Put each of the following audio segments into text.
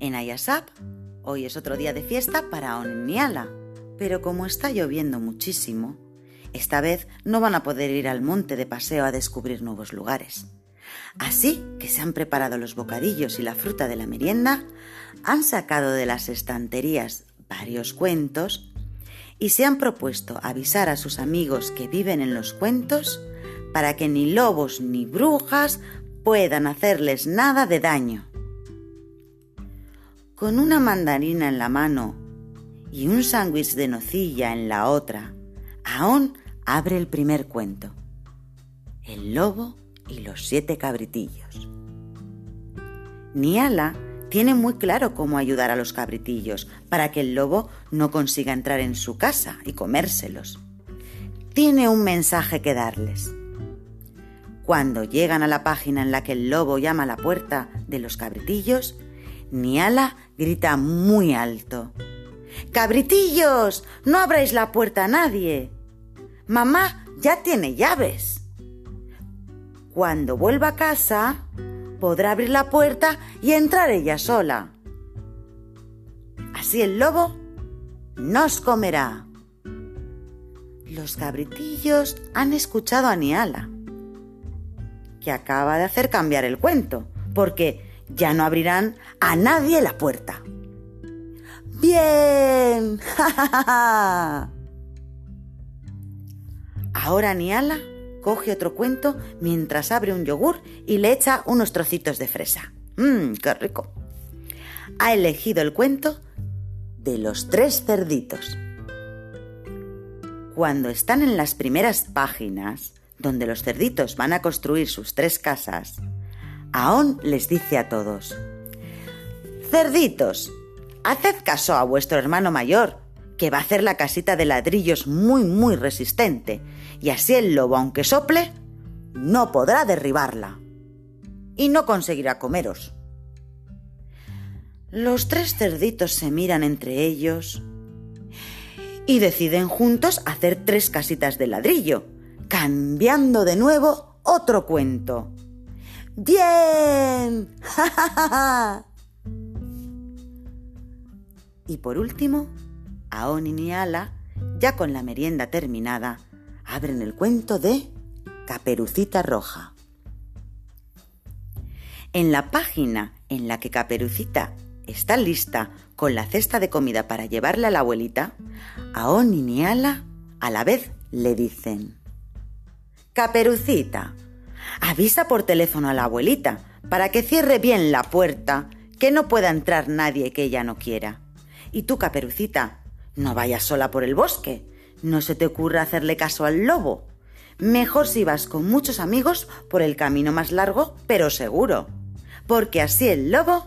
y Asap, hoy es otro día de fiesta para On y Ala, pero como está lloviendo muchísimo, esta vez no van a poder ir al monte de paseo a descubrir nuevos lugares. Así que se han preparado los bocadillos y la fruta de la merienda, han sacado de las estanterías varios cuentos y se han propuesto avisar a sus amigos que viven en los cuentos para que ni lobos ni brujas puedan hacerles nada de daño. Con una mandarina en la mano y un sándwich de nocilla en la otra, Aón abre el primer cuento. El lobo y los siete cabritillos. Niala tiene muy claro cómo ayudar a los cabritillos para que el lobo no consiga entrar en su casa y comérselos. Tiene un mensaje que darles. Cuando llegan a la página en la que el lobo llama a la puerta de los cabritillos, Niala grita muy alto. ¡Cabritillos! ¡No abráis la puerta a nadie! Mamá ya tiene llaves. Cuando vuelva a casa, podrá abrir la puerta y entrar ella sola. Así el lobo nos comerá. Los cabritillos han escuchado a Niala, que acaba de hacer cambiar el cuento, porque ya no abrirán a nadie la puerta. ¡Bien! Ahora Niala coge otro cuento mientras abre un yogur y le echa unos trocitos de fresa. ¡Mmm, qué rico! Ha elegido el cuento de los tres cerditos. Cuando están en las primeras páginas, donde los cerditos van a construir sus tres casas, Aón les dice a todos, Cerditos, haced caso a vuestro hermano mayor, que va a hacer la casita de ladrillos muy, muy resistente, y así el lobo, aunque sople, no podrá derribarla. Y no conseguirá comeros. Los tres cerditos se miran entre ellos y deciden juntos hacer tres casitas de ladrillo, cambiando de nuevo otro cuento. ¡Bien! y por último, Aon y Niala, ya con la merienda terminada, abren el cuento de Caperucita Roja. En la página en la que Caperucita está lista con la cesta de comida para llevarle a la abuelita, Aon y Niala a la vez le dicen, Caperucita, avisa por teléfono a la abuelita para que cierre bien la puerta, que no pueda entrar nadie que ella no quiera. Y tú, Caperucita, no vayas sola por el bosque. No se te ocurra hacerle caso al lobo. Mejor si vas con muchos amigos por el camino más largo, pero seguro. Porque así el lobo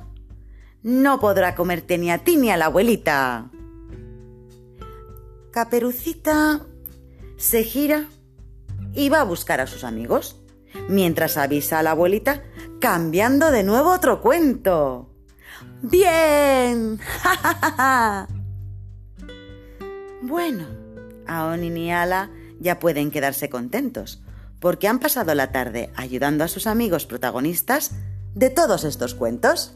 no podrá comerte ni a ti ni a la abuelita. Caperucita se gira y va a buscar a sus amigos, mientras avisa a la abuelita cambiando de nuevo otro cuento. ¡Bien! ¡Ja, Bueno, Aon y Niala ya pueden quedarse contentos, porque han pasado la tarde ayudando a sus amigos protagonistas de todos estos cuentos.